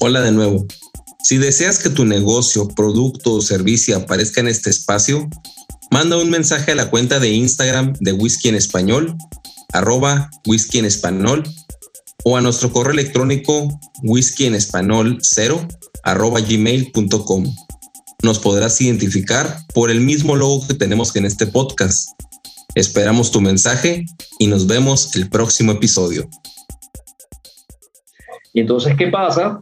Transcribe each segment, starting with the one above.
Hola de nuevo. Si deseas que tu negocio, producto o servicio aparezca en este espacio, manda un mensaje a la cuenta de Instagram de Whisky en Español, arroba whisky en español, o a nuestro correo electrónico whisky en español 0 arroba. Nos podrás identificar por el mismo logo que tenemos en este podcast. Esperamos tu mensaje y nos vemos el próximo episodio. Y entonces, ¿qué pasa?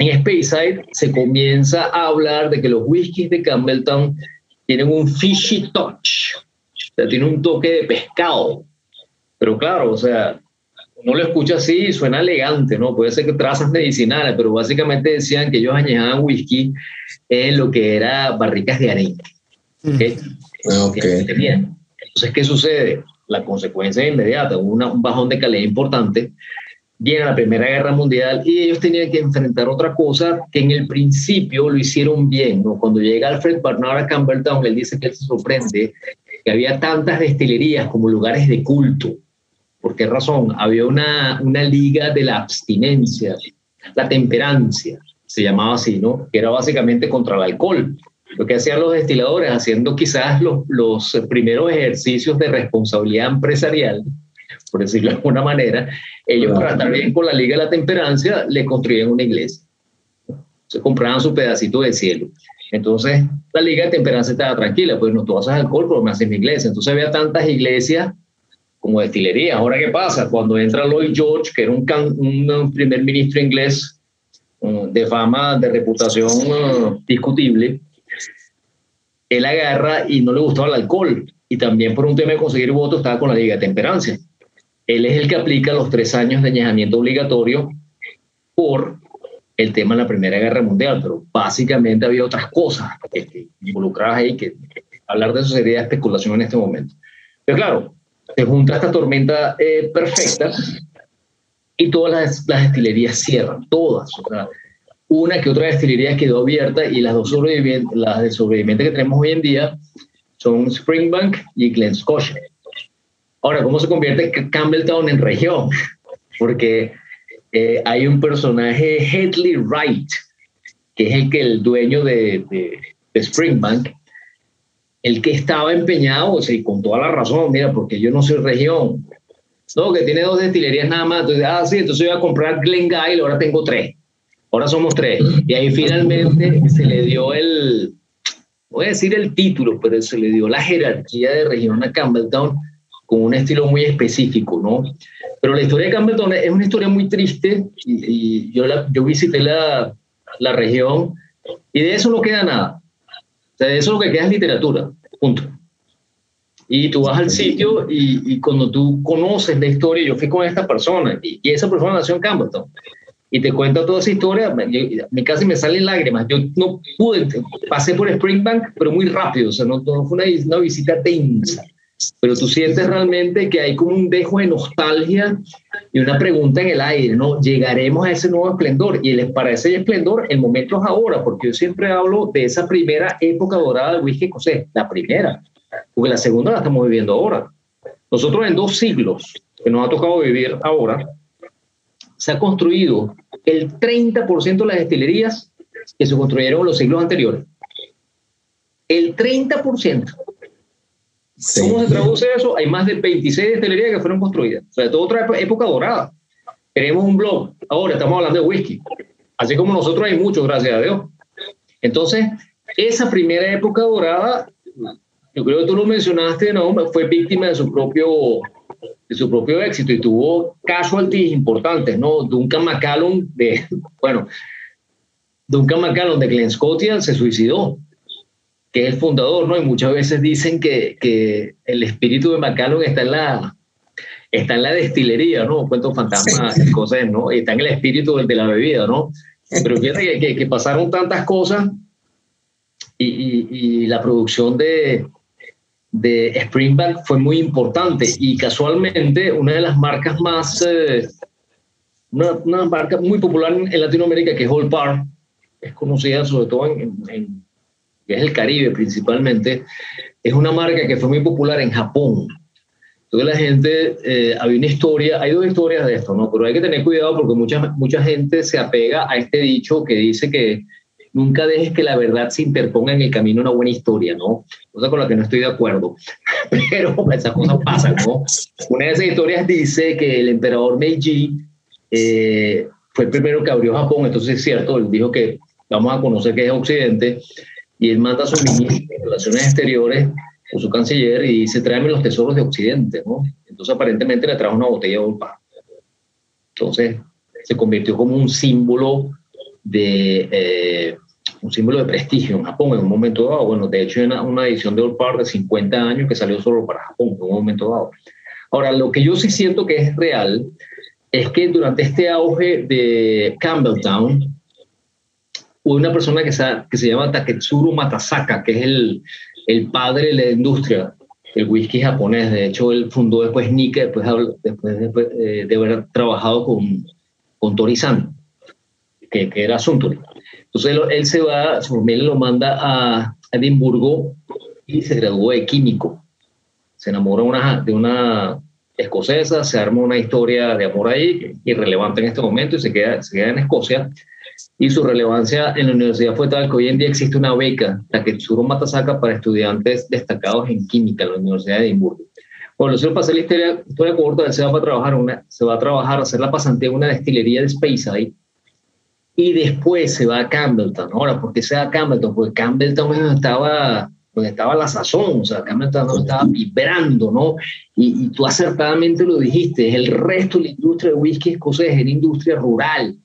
En Speyside se comienza a hablar de que los whiskies de Campbelltown tienen un fishy touch, o sea, tiene un toque de pescado. Pero claro, o sea, no lo escucha así, suena elegante, ¿no? Puede ser que trazas medicinales, pero básicamente decían que ellos añejaban whisky en lo que era barricas de arena. ¿okay? Okay. Entonces, ¿qué sucede? La consecuencia inmediata, un bajón de calidad importante, viene la Primera Guerra Mundial y ellos tenían que enfrentar otra cosa que en el principio lo hicieron bien. ¿no? Cuando llega Alfred Barnard a Campbelltown, él dice que él se sorprende que había tantas destilerías como lugares de culto. ¿Por qué razón? Había una, una liga de la abstinencia, la temperancia, se llamaba así, ¿no? Que era básicamente contra el alcohol. Lo que hacían los destiladores, haciendo quizás los, los primeros ejercicios de responsabilidad empresarial, por decirlo de alguna manera, ellos para estar bien con la Liga de la Temperancia le construían una iglesia. Se compraban su pedacito de cielo. Entonces, la Liga de Temperancia estaba tranquila, pues no tú haces alcohol, pero me haces mi iglesia. Entonces había tantas iglesias como destilerías. Ahora, ¿qué pasa? Cuando entra Lloyd George, que era un, un primer ministro inglés um, de fama, de reputación uh, discutible, él agarra y no le gustaba el alcohol. Y también por un tema de conseguir votos estaba con la Liga de Temperancia. Él es el que aplica los tres años de añejamiento obligatorio por el tema de la Primera Guerra Mundial, pero básicamente había otras cosas involucradas ahí que hablar de eso sería especulación en este momento. Pero claro, se junta esta tormenta eh, perfecta y todas las, las, destilerías cierran, todas. O sea, una que otra destilería quedó abierta y las dos sobrevivientes, las de sobrevivientes que tenemos hoy en día son Springbank y Glen Scotia. Ahora, ¿cómo se convierte Campbelltown en región? Porque eh, hay un personaje, Headley Wright, que es el que el dueño de, de, Springbank, el que estaba empeñado, o sea, con toda la razón, mira, porque yo no soy región. No, que tiene dos destilerías nada más. Entonces, ah, sí, entonces voy a comprar Glengyle, ahora tengo tres. Ahora somos tres. Y ahí finalmente se le dio el, voy a decir el título, pero se le dio la jerarquía de región a Campbelltown con un estilo muy específico, ¿no? Pero la historia de Campbellton es una historia muy triste y, yo, la, yo visité la, la, región y de eso no queda nada. O sea, de eso lo que queda es literatura, punto. Y tú vas al sitio y, y cuando tú conoces la historia, yo fui con esta persona y, y esa persona nació en Campbellton y te cuenta toda esa historia, me, casi me salen lágrimas. Yo no pude, pasé por Springbank, pero muy rápido, o sea, no, no fue una, una visita tensa pero tú sientes realmente que hay como un dejo de nostalgia y una pregunta en el aire, ¿no? ¿Llegaremos a ese nuevo esplendor? Y les parece esplendor, el momento es ahora, porque yo siempre hablo de esa primera época dorada del whisky escocés, la primera, porque la segunda la estamos viviendo ahora. Nosotros en dos siglos que nos ha tocado vivir ahora, se ha construido el 30% de las destilerías que se construyeron en los siglos anteriores. El 30%. ¿Cómo se traduce eso? Hay más de 26 destilerías que fueron construidas. O sea, toda otra época dorada. Tenemos un blog. Ahora estamos hablando de whisky. Así como nosotros hay muchos, gracias a Dios. Entonces, esa primera época dorada, yo creo que tú lo mencionaste, ¿no? Fue víctima de su propio, de su propio éxito y tuvo casualties importantes, ¿no? Duncan McCallum, de, bueno, Duncan McCallum de Glen Scotia se suicidó que es el fundador, ¿no? Y muchas veces dicen que, que el espíritu de Macallan está en la, está en la destilería, ¿no? Cuentos fantasmas, cosas, ¿no? Está en el espíritu de la bebida, ¿no? Pero fíjate que, que, pasaron tantas cosas y, y, y, la producción de, de Springbank fue muy importante y casualmente una de las marcas más, eh, una, una, marca muy popular en Latinoamérica que es Old Par, es conocida sobre todo en, en que es el Caribe principalmente, es una marca que fue muy popular en Japón. Entonces la gente, eh, había una historia, hay dos historias de esto, ¿no? Pero hay que tener cuidado porque mucha, mucha gente se apega a este dicho que dice que nunca dejes que la verdad se interponga en el camino una buena historia, ¿no? Cosa con la que no estoy de acuerdo, pero esas cosas pasan, ¿no? Una de esas historias dice que el emperador Meiji eh, fue el primero que abrió Japón, entonces es cierto, él dijo que vamos a conocer que es Occidente, y él manda a su ministro de Relaciones Exteriores o su canciller y dice, tráeme los tesoros de Occidente, ¿no? Entonces aparentemente le trajo una botella de Olpa. Entonces se convirtió como un símbolo de eh, un símbolo de prestigio en Japón en un momento dado. Bueno, de hecho, una, una edición de Old Par de 50 años que salió solo para Japón en un momento dado. Ahora, lo que yo sí siento que es real es que durante este auge de Campbelltown, una persona que se, que se llama Taketsuru Matasaka, que es el, el padre de la industria del whisky japonés. De hecho, él fundó después Nika, después, después, eh, de haber trabajado con, con Tori-san que, que era Suntory. Entonces él, se va, su familia lo manda a Edimburgo y se graduó de químico. Se enamora una, de una escocesa, se arma una historia de amor ahí, irrelevante en este momento, y se queda, se queda en Escocia. Y su relevancia en la universidad fue tal que hoy en día existe una beca, la que Tsuro Matasaka, para estudiantes destacados en química en la Universidad de Edimburgo. Bueno, si pasé la historia, historia corta, se va a trabajar, una, se va a trabajar, a hacer la pasantía en una destilería de Speyside, y después se va a Campbelltown. Ahora, ¿por qué se va a Campbelltown? Porque Campbelltown estaba donde estaba la sazón, o sea, Campbelltown estaba vibrando, ¿no? Y, y, tú acertadamente lo dijiste, el resto de la industria de whisky escocés era industria rural,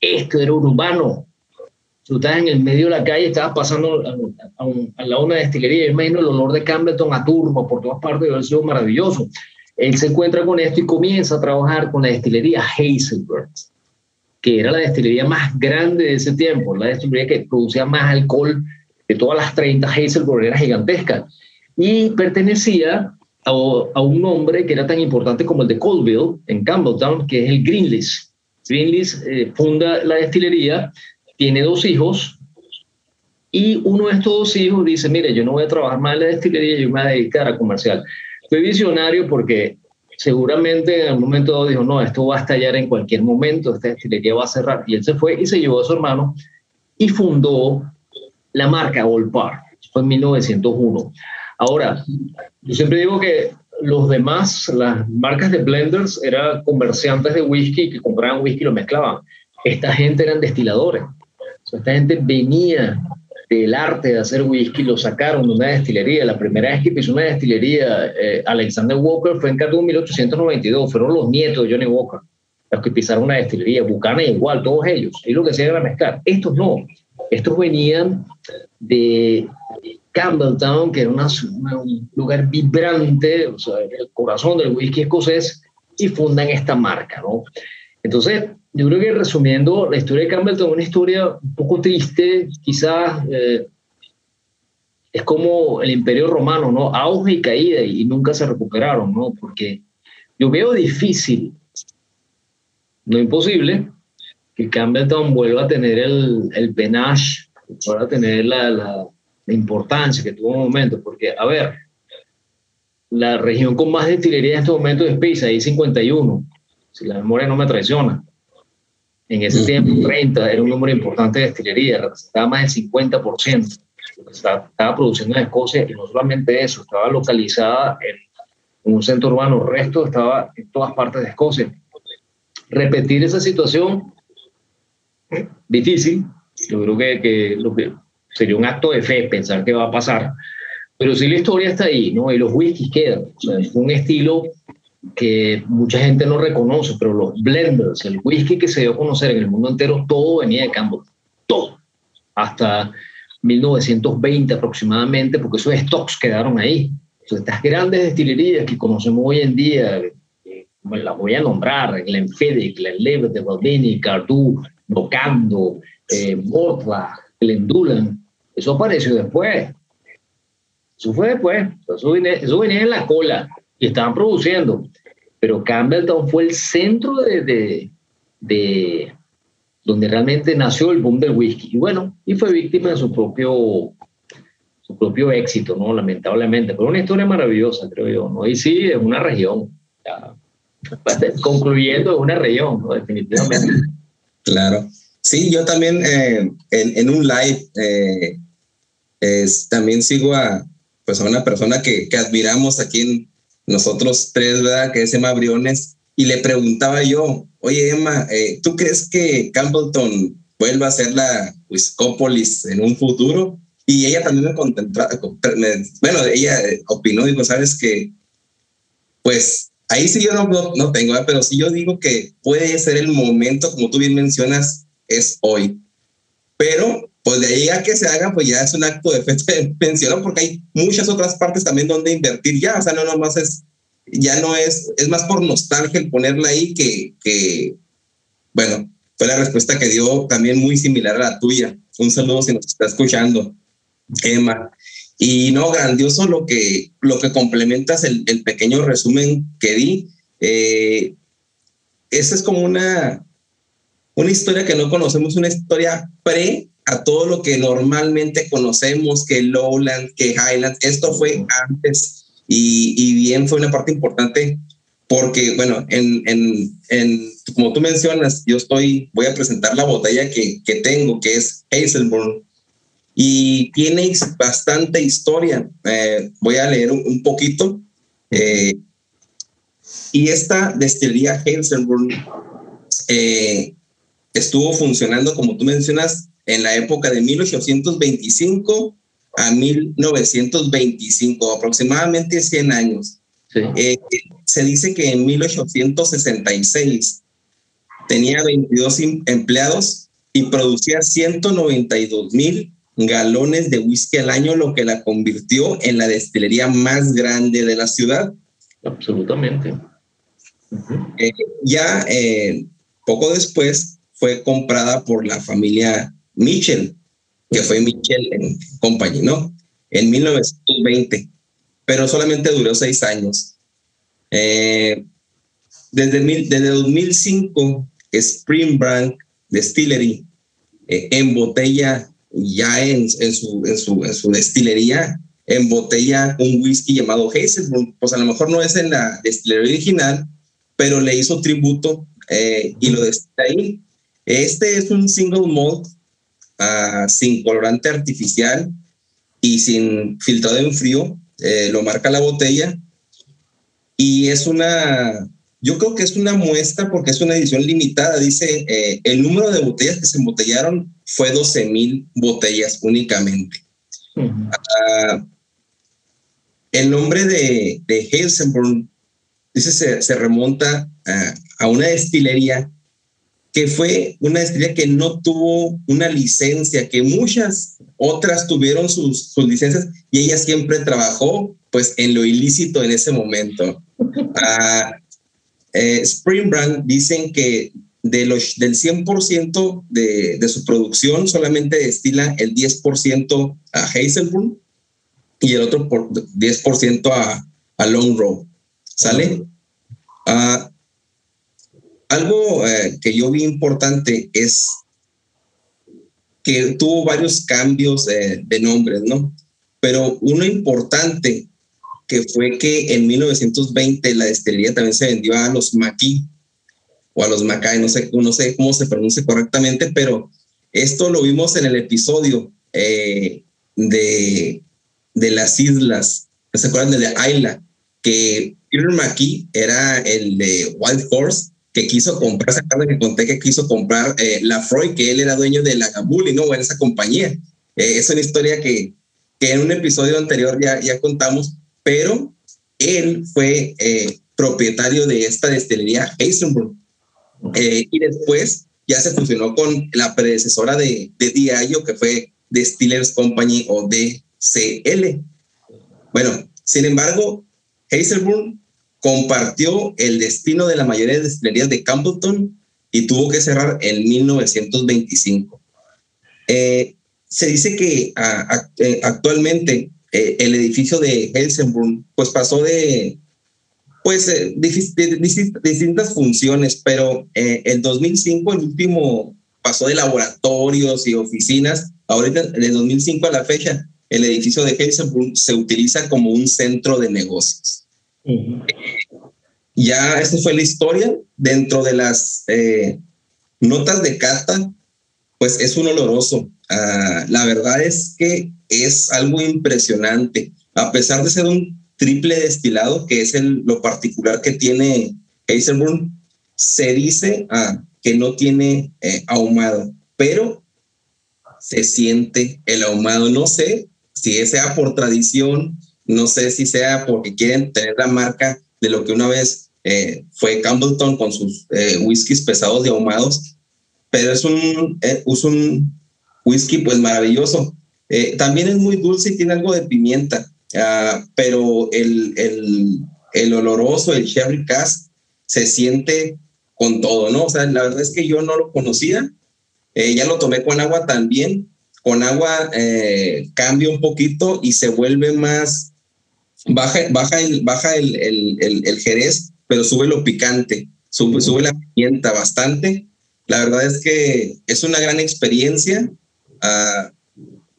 esto era urbano. Tú estás en el medio de la calle, estabas pasando a, la una destilería, y imagino el olor de Campbellton a turbo por todas partes, debe sido maravilloso. Él se encuentra con esto y comienza a trabajar con la destilería Hazelbird que era la destilería más grande de ese tiempo, la destilería que producía más alcohol de todas las 30, Hazelburg era gigantesca, y pertenecía a, un hombre que era tan importante como el de Colville, en Campbelltown, que es el Greenlees. Greenlees eh, funda la destilería, tiene dos hijos, y uno de estos dos hijos dice, mire, yo no voy a trabajar más en la destilería, yo me voy a dedicar a comercial. Fue visionario porque seguramente en algún momento dijo, no, esto va a estallar en cualquier momento, esta destilería va a cerrar. Y él se fue y se llevó a su hermano y fundó la marca Old. Fue en 1901. Ahora, yo siempre digo que los demás, las marcas de blenders, eran comerciantes de whisky que compraban whisky y lo mezclaban. Esta gente eran destiladores. esta gente venía del arte de hacer whisky lo sacaron de una destilería. La primera vez que pisó una destilería, eh, Alexander Walker, fue en Cardú 1892. Fueron los nietos de Johnny Walker los que pisaron una destilería. Bucana igual, todos ellos. Y lo que hacían era mezclar. Estos no. Estos venían de Campbelltown, que era un lugar vibrante, o sea, el corazón del whisky escocés, y fundan esta marca, ¿no? Entonces, yo creo que resumiendo, la historia de Campbellton es una historia un poco triste, quizás eh, es como el imperio romano, ¿no? Auge y caída y nunca se recuperaron, ¿no? Porque yo veo difícil, no imposible, que Campbellton vuelva a tener el, el penache, vuelva a tener la, la, la importancia que tuvo en un momento, porque, a ver, la región con más destilería en este momento es Pisa, ahí 51, si la memoria no me traiciona. En ese tiempo, 30 era un número importante de destilería, representaba más del 50% lo que estaba produciendo en Escocia, y no solamente eso, estaba localizada en, un centro urbano, el resto estaba en todas partes de Escocia. Repetir esa situación, difícil, yo creo que, que, lo que sería un acto de fe pensar que va a pasar, pero sí la historia está ahí, ¿no? Y los whiskies quedan. O sea, es un estilo que mucha gente no reconoce, pero los blenders, el whisky que se dio a conocer en el mundo entero, todo venía de Campbell, todo, hasta 1920 aproximadamente, porque esos stocks quedaron ahí. Entonces, estas grandes destilerías que conocemos hoy en día, eh, las voy a nombrar, Glenfiddich, Glenlivet, Baldini, Cardu, Nocando, eh, Mortla, Glendulan, eso apareció después. Eso fue después, eso, venía en la cola y estaban produciendo. Pero Campbelltown fue el centro de, de, donde realmente nació el boom del whisky. Y bueno, y fue víctima de su propio, su propio éxito, ¿no? Lamentablemente, pero una historia maravillosa, creo yo, ¿no? Y sí, es una región, concluyendo, es una región, ¿no? Definitivamente. Claro. Sí, yo también eh, en, un live eh, es, también sigo a, pues a una persona que, que admiramos aquí en nosotros tres, ¿verdad? Que es Emma Briones, y le preguntaba yo, oye Emma, eh, ¿tú crees que Campbellton vuelva a ser la Wiscópolis en un futuro? Y ella también me contemplaba, bueno, ella opinó, digo, sabes que, pues ahí sí yo no, no, tengo, pero sí yo digo que puede ser el momento, como tú bien mencionas, es hoy. Pero, pues de ahí a que se haga, pues ya es un acto de fe pensión, porque hay muchas otras partes también donde invertir ya, o sea, no nomás es ya no es, es más por nostalgia el ponerla ahí que, que, bueno, fue la respuesta que dio también muy similar a la tuya. Un saludo si nos está escuchando, Emma. Y no, grandioso lo que, lo que complementas el, el pequeño resumen que di. Eh, esa es como una, una historia que no conocemos, una historia pre a todo lo que normalmente conocemos, que Lowland, que Highland, esto fue antes y, bien fue una parte importante porque, bueno, en, en, en, como tú mencionas, yo estoy, voy a presentar la botella que, que tengo, que es Hazelburn, y tiene bastante historia. Eh, voy a leer un, poquito. Eh, y esta destilería Hazelburn eh, estuvo funcionando, como tú mencionas, en la época de 1825 a 1925, aproximadamente 100 años. Eh, se dice que en 1866 tenía 22 em, empleados y producía 192 mil galones de whisky al año, lo que la convirtió en la destilería más grande de la ciudad. Absolutamente. Eh, ya eh, poco después fue comprada por la familia Mitchell, que fue Michel en Company, ¿no? En 1920, pero solamente duró seis años. Eh, desde, desde 2005, Spring Brand Distillery eh, embotella ya en, en, su, en, su, en su destilería, embotella un whisky llamado Hazelbrun. Pues a lo mejor no es en la destilería original, pero le hizo tributo eh, y lo destila. Este es un single malt sin colorante artificial y sin filtrado en frío, eh, lo marca la botella. Y es una, yo creo que es una muestra porque es una edición limitada. Dice, eh, el número de botellas que se embotellaron fue 12 mil botellas únicamente. Ah, el nombre de, de dice, se, se remonta a, a una destilería que fue una estrella que no tuvo una licencia, que muchas otras tuvieron sus, sus licencias y ella siempre trabajó pues en lo ilícito en ese momento. Uh, Spring Brand dicen que de los, del 100% de, de su producción solamente destila el 10% a Hazelbrun y el otro por 10% a, a Long Row. ¿Sale? Uh, algo eh, que yo vi importante es que tuvo varios cambios de nombres, ¿no? Pero uno importante que fue que en 1920 la destilería también se vendió a los Maquis o a los Macay, no sé, no sé cómo se pronuncia correctamente, pero esto lo vimos en el episodio eh, de, de las islas, ¿se acuerdan de la isla? Que Peter McKee era el de Wild Horse que quiso comprar, esa carta que conté que quiso comprar eh, la Freud, que él era dueño de la Gabuli, ¿no? En esa compañía. Eh, es una historia que, que, en un episodio anterior ya, ya contamos, pero él fue eh, propietario de esta destilería Heisenberg. y después ya se fusionó con la predecesora de, de que fue Distillers Company o DCL. Bueno, sin embargo, Heisenberg compartió el destino de la mayoría de destilerías de Campbellton y tuvo que cerrar en 1925. Eh, se dice que eh, actualmente eh, el edificio de Helsingborg pues pasó de pues distintas funciones, pero en 2005 el último pasó de laboratorios y oficinas, ahorita de 2005 a la fecha el edificio de Heisenberg se utiliza como un centro de negocios. Ya esta fue la historia. Dentro de las eh, notas de cata, pues es un oloroso. Ah, la verdad es que es algo impresionante. A pesar de ser un triple destilado, que es lo particular que tiene Heisenberg, se dice ah, que no tiene eh, ahumado, pero se siente el ahumado. No sé si sea por tradición, no sé si sea porque quieren tener la marca de lo que una vez eh, fue Campbellton con sus eh, whiskies pesados y ahumados, pero es un, es un whisky pues maravilloso. también es muy dulce y tiene algo de pimienta, ah, pero el, el, el oloroso, el sherry cask, se siente con todo, ¿no? O sea, la verdad es que yo no lo conocía, eh, ya lo tomé con agua también, con agua eh, cambia un poquito y se vuelve más, baja, baja, el, baja el, el, el, jerez, pero sube lo picante, sube, sube la pimienta bastante. La verdad es que es una gran experiencia, uh,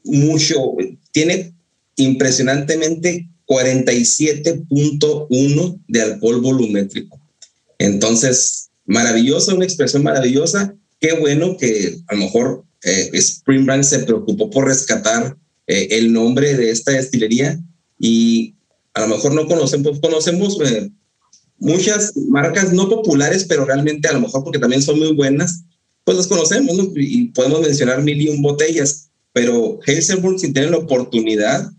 mucho, tiene impresionantemente 47.1 de alcohol volumétrico. Entonces, maravillosa, una expresión maravillosa. Qué bueno que a lo mejor eh, Spring Brand se preocupó por rescatar eh, el nombre de esta destilería y a lo mejor no conocemos, conocemos eh, muchas marcas no populares, pero realmente a lo mejor porque también son muy buenas, pues las conocemos y podemos mencionar mil y un botellas, pero Heisenberg si tienen la oportunidad,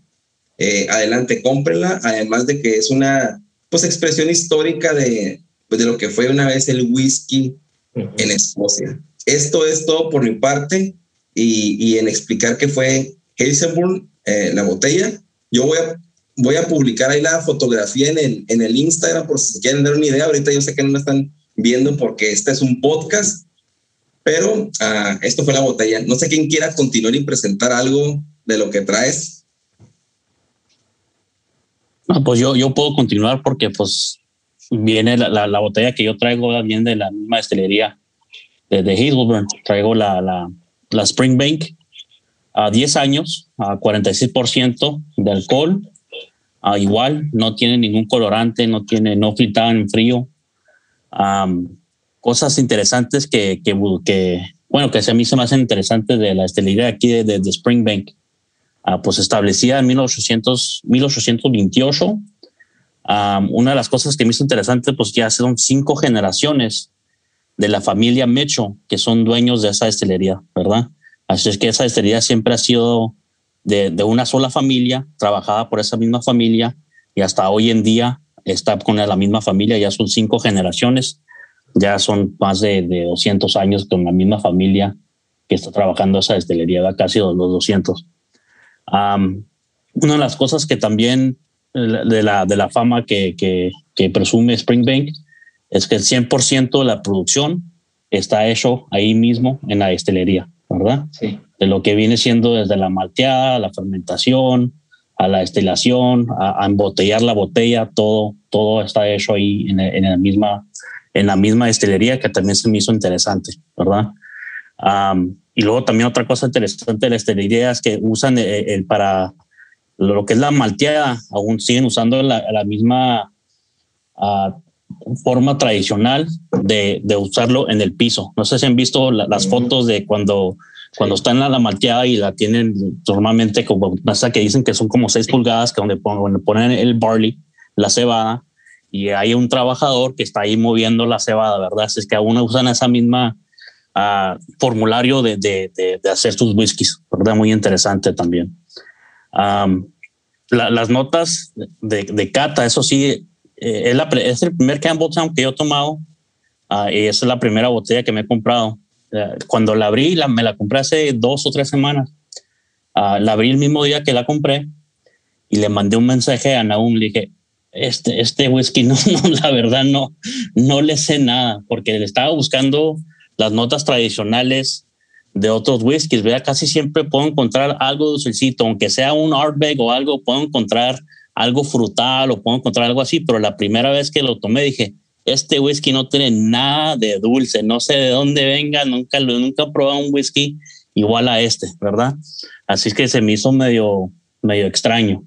adelante, cómprenla, además de que es una pues expresión histórica de, pues, de lo que fue una vez el whisky en Escocia. Esto es todo por mi parte y, y en explicar qué fue Heisenberg, eh, la botella. Yo voy a, voy a publicar ahí la fotografía en el, en el Instagram por si quieren dar una idea. Ahorita yo sé que no me están viendo porque este es un podcast, pero uh, esto fue la botella. No sé quién quiera continuar y presentar algo de lo que traes. No, pues yo, yo puedo continuar porque pues viene la, la, botella que yo traigo bien de la misma destilería de, de Hazelburn. Traigo la, la, la Springbank a 10 años, a 46% de alcohol. A igual, no tiene ningún colorante, no tiene, no filtrado en frío. cosas interesantes que, que, bueno, que a mí se me hacen interesantes de la destilería aquí de, de, de Springbank. Uh, pues establecida en 1800, 1828 una de las cosas que me hizo interesante, pues ya son cinco generaciones de la familia Mecho que son dueños de esa destilería, ¿verdad? Así es que esa destilería siempre ha sido de, una sola familia, trabajada por esa misma familia y hasta hoy en día está con la misma familia, ya son cinco generaciones, ya son más de, de 200 años con la misma familia que está trabajando esa destilería, casi los 200. una de las cosas que también de la, de la fama que, que, que presume Springbank es que el 100% de la producción está hecho ahí mismo en la destilería, ¿verdad? Sí. De lo que viene siendo desde la malteada, la fermentación, a la destilación, a, embotellar la botella, todo, todo está hecho ahí en, en, la misma, en la misma destilería, que también se me hizo interesante, ¿verdad? y luego también otra cosa interesante de la destilería es que usan el, el para lo que es la malteada, aún siguen usando la, la misma uh, forma tradicional de, de, usarlo en el piso. No sé si han visto la, las fotos de cuando, cuando están en la, malteada y la tienen normalmente como hasta que dicen que son como seis pulgadas, que donde ponen, ponen el barley, la cebada, y hay un trabajador que está ahí moviendo la cebada, ¿verdad? Es que aún usan esa misma uh, formulario de, de, de, hacer sus whiskies, ¿verdad? Muy interesante también. Um, las notas de, de, cata, eso sí, eh, es, la, es, el primer Campbelltown que yo he tomado uh, y esa es la primera botella que me he comprado. Cuando la abrí, la, me la compré hace dos o tres semanas. Uh, la abrí el mismo día que la compré y le mandé un mensaje a Naum. Le dije, este, este whisky, no, no, la verdad no, no le sé nada porque le estaba buscando las notas tradicionales de otros whiskies, ¿verdad? Casi siempre puedo encontrar algo dulcecito, aunque sea un Ardbeg o algo, puedo encontrar algo frutal o puedo encontrar algo así, pero la primera vez que lo tomé dije, este whisky no tiene nada de dulce, no sé de dónde venga, nunca, nunca he probado un whisky igual a este, ¿verdad? Así es que se me hizo medio, medio extraño.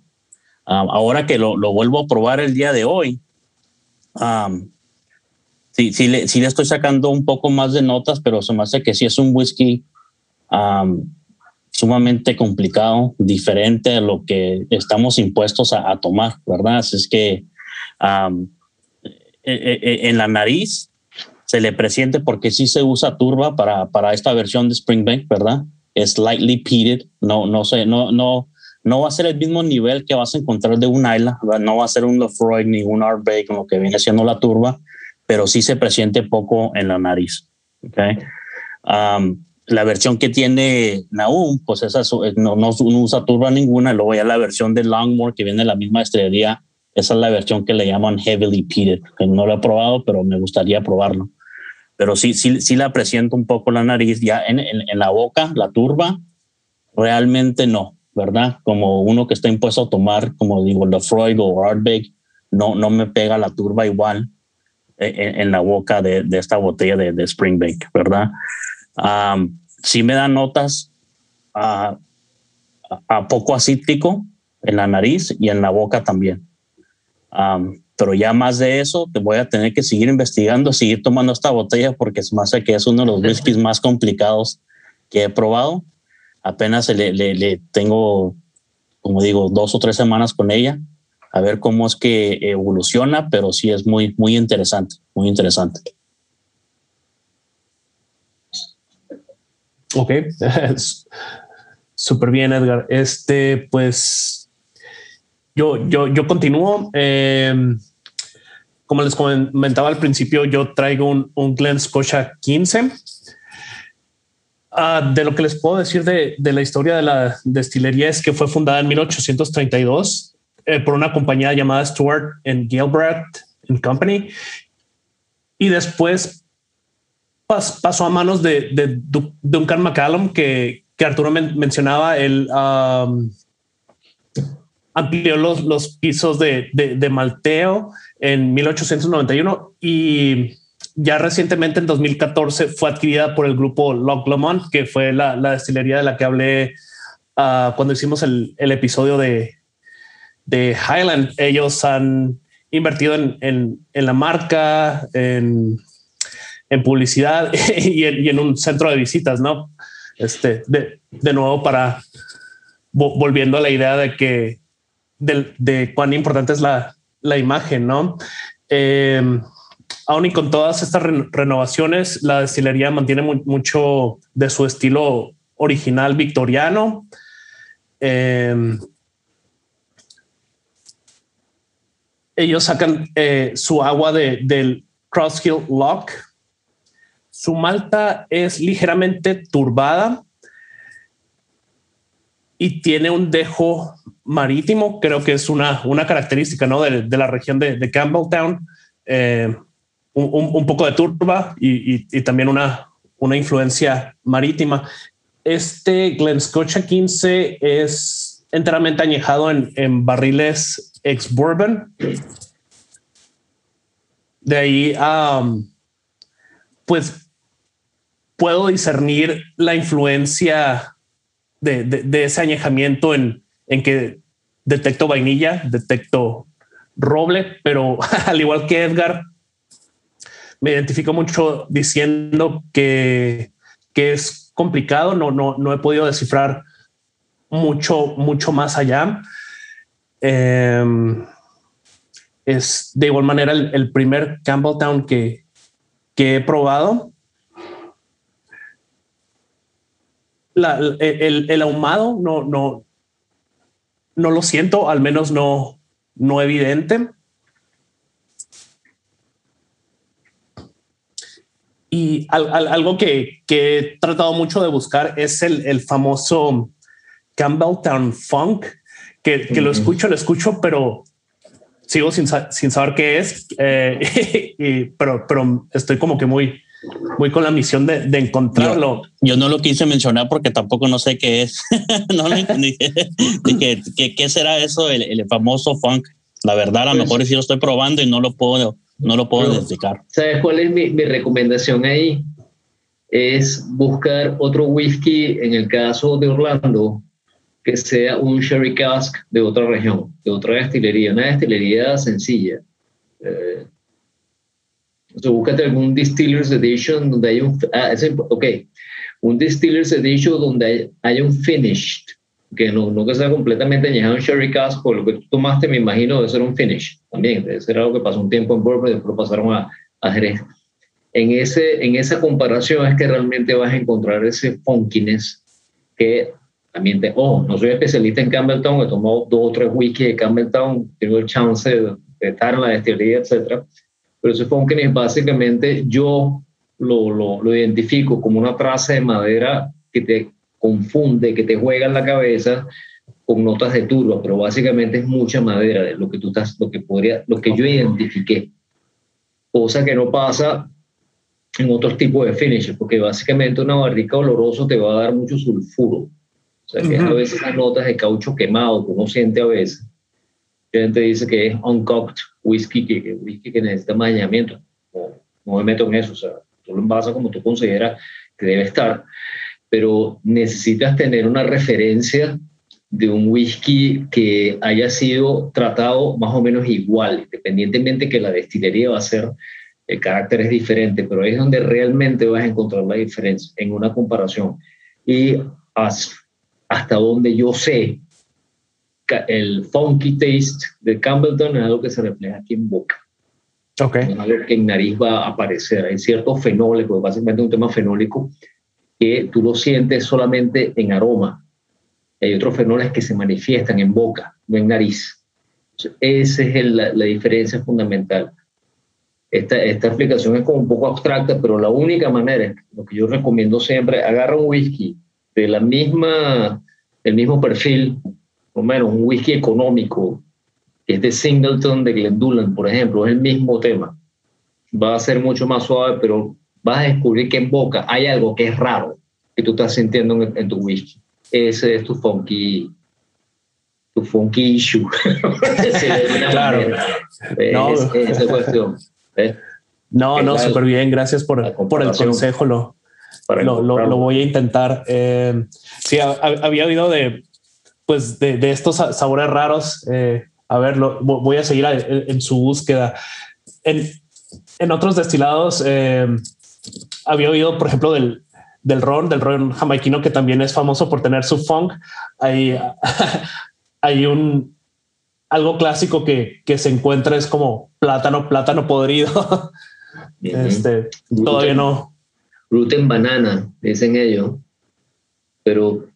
ahora que lo, lo, vuelvo a probar el día de hoy, sí, sí, le, sí le estoy sacando un poco más de notas, pero se me hace que sí es un whisky sumamente complicado, diferente a lo que estamos impuestos a, tomar, ¿verdad? Así es que e, en la nariz se le presiente porque sí se usa turba para, para esta versión de Springbank, ¿verdad? Es lightly peated, no, no sé, no, no, no va a ser el mismo nivel que vas a encontrar de un Isla, no va a ser un Lefroy ni un Artbake, con lo que viene siendo la turba, pero sí se presiente poco en la nariz. Okay. la versión que tiene Naum, pues esa no, no, usa turba ninguna, luego ya la versión de Longmore que viene de la misma estrella esa es la versión que le llaman heavily peated, no lo he probado, pero me gustaría probarlo. Pero sí, sí, sí la presiento un poco la nariz, ya en, en, la boca, la turba, realmente no, ¿verdad? Como uno que está impuesto a tomar, como digo, la Freud o Ardbeg, no, no me pega la turba igual en, en la boca de, de, esta botella de, de Springbank, ¿verdad? sí me da notas a, a poco acítico en la nariz y en la boca también pero ya más de eso, te voy a tener que seguir investigando, seguir tomando esta botella porque es más que es uno de los whiskies más complicados que he probado. Apenas le, le, tengo, como digo, dos o tres semanas con ella, a ver cómo es que evoluciona, pero sí es muy, muy interesante, muy interesante. Ok, súper bien, Edgar. Este, pues yo, yo, yo continúo. Em, como les comentaba al principio, yo traigo un, un Glen Scotia 15. Ah, de lo que les puedo decir de, de, la historia de la destilería es que fue fundada en 1832 eh, por una compañía llamada Stuart and Gilbert Company y después pasó a manos de, de, Duncan McCallum que, que Arturo mencionaba el amplió los, los pisos de, de, malteo en 1891 y ya recientemente en 2014 fue adquirida por el grupo Loch Lomond, que fue la, la, destilería de la que hablé uh, cuando hicimos el, el episodio de, de, Highland. Ellos han invertido en, en, en la marca, en, en publicidad y, y en, un centro de visitas, ¿no? Este, de, de nuevo para volviendo a la idea de que de, cuán importante es la, imagen, ¿no? Em, aún y con todas estas renovaciones, la destilería mantiene mucho de su estilo original victoriano. Em, ellos sacan eh, su agua del Cross Hill Lock. Su malta es ligeramente turbada y tiene un dejo marítimo, creo que es una, una característica ¿no? de, la región de, Campbelltown. Eh, un, poco de turba y, también una, una influencia marítima. Este Glen Scotia 15 es enteramente añejado en, barriles ex bourbon. De ahí, pues puedo discernir la influencia de ese añejamiento en, en que detecto vainilla, detecto roble, pero al igual que Edgar, me identifico mucho diciendo que, que es complicado, no, no, no he podido descifrar mucho, mucho más allá. Em, es de igual manera el, primer Campbelltown que, que he probado. el, el, ahumado no, no, no lo siento, al menos no, no evidente. Y algo que, he tratado mucho de buscar es el, famoso Campbelltown Funk, que, lo escucho, lo escucho, pero sigo sin, saber qué es. Eh, pero, pero estoy como que muy, muy con la misión de, encontrarlo. Yo, no lo quise mencionar porque tampoco no sé qué es. no lo entendí. ¿Qué, qué, será eso, el, famoso funk? La verdad, a lo pues mejor sí lo estoy probando y no lo puedo, no lo puedo identificar. ¿Sabes cuál es mi, mi recomendación ahí? Es buscar otro whisky, en el caso de Orlando, que sea un sherry cask de otra región, de otra destilería, una destilería sencilla. Eh, o búscate algún Distillers Edition donde hay un... Ah, ok, un Distillers Edition donde hay, un finished, que no, no que sea completamente añejado en sherry cask, por lo que tú tomaste, me imagino, debe ser un finish también, debe ser algo que pasó un tiempo en bourbon y después pasaron a, a Jerez. En, ese, en esa comparación es que realmente vas a encontrar ese funkiness que también te, oh, no soy especialista en Campbelltown, he tomado dos o tres whisky de Campbelltown, tengo el chance de, estar en la destilería, etcétera, pero ese funkiness básicamente yo lo, lo, lo identifico como una traza de madera que te confunde, que te juega en la cabeza con notas de turba, pero básicamente es mucha madera, lo que tú estás, lo que podría, lo que yo identifiqué. Cosa que no pasa en otros tipos de finishes, porque básicamente una barrica olorosa te va a dar mucho sulfuro. O sea, que a veces las notas de caucho quemado que uno siente a veces. La gente dice que es uncocked whisky, que, whisky que necesita más. No, no, me meto en eso, o sea, tú lo envasas como tú consideras que debe estar, pero necesitas tener una referencia de un whisky que haya sido tratado más o menos igual, independientemente que la destilería va a ser el carácter es diferente, pero ahí es donde realmente vas a encontrar la diferencia en una comparación. Y hasta donde yo sé, el funky taste de Campbellton es algo que se refleja aquí en boca. Okay. Es algo que en nariz va a aparecer. Hay ciertos fenoles, porque básicamente es un tema fenólico, que tú lo sientes solamente en aroma. Hay otros fenoles que se manifiestan en boca, no en nariz. esa es la diferencia fundamental esta, esta explicación es como un poco abstracta, pero la única manera, lo que yo recomiendo siempre, agarra un whisky de la misma, el mismo perfil, o menos un whisky económico, que es de Singleton, de Glendullan, por ejemplo, es el mismo tema. Va a ser mucho más suave, pero vas a descubrir que en boca hay algo que es raro, que tú estás sintiendo en, tu whisky. Ese es tu funky, tu funky issue. claro. no. Es, esa cuestión. ¿eh? No, no, súper bien. Gracias por, por el consejo. Lo, lo, lo, voy a intentar. Eh, sí, había oído de, pues, de, de estos sabores raros. Eh, a ver, voy a seguir en, su búsqueda. En, en otros destilados, eh, había oído, por ejemplo, del, del ron, del ron jamaiquino, que también es famoso por tener su funk. Hay, hay un, algo clásico que, que se encuentra es como plátano, plátano podrido. este, todavía no. Gluten banana, dicen ellos. Pero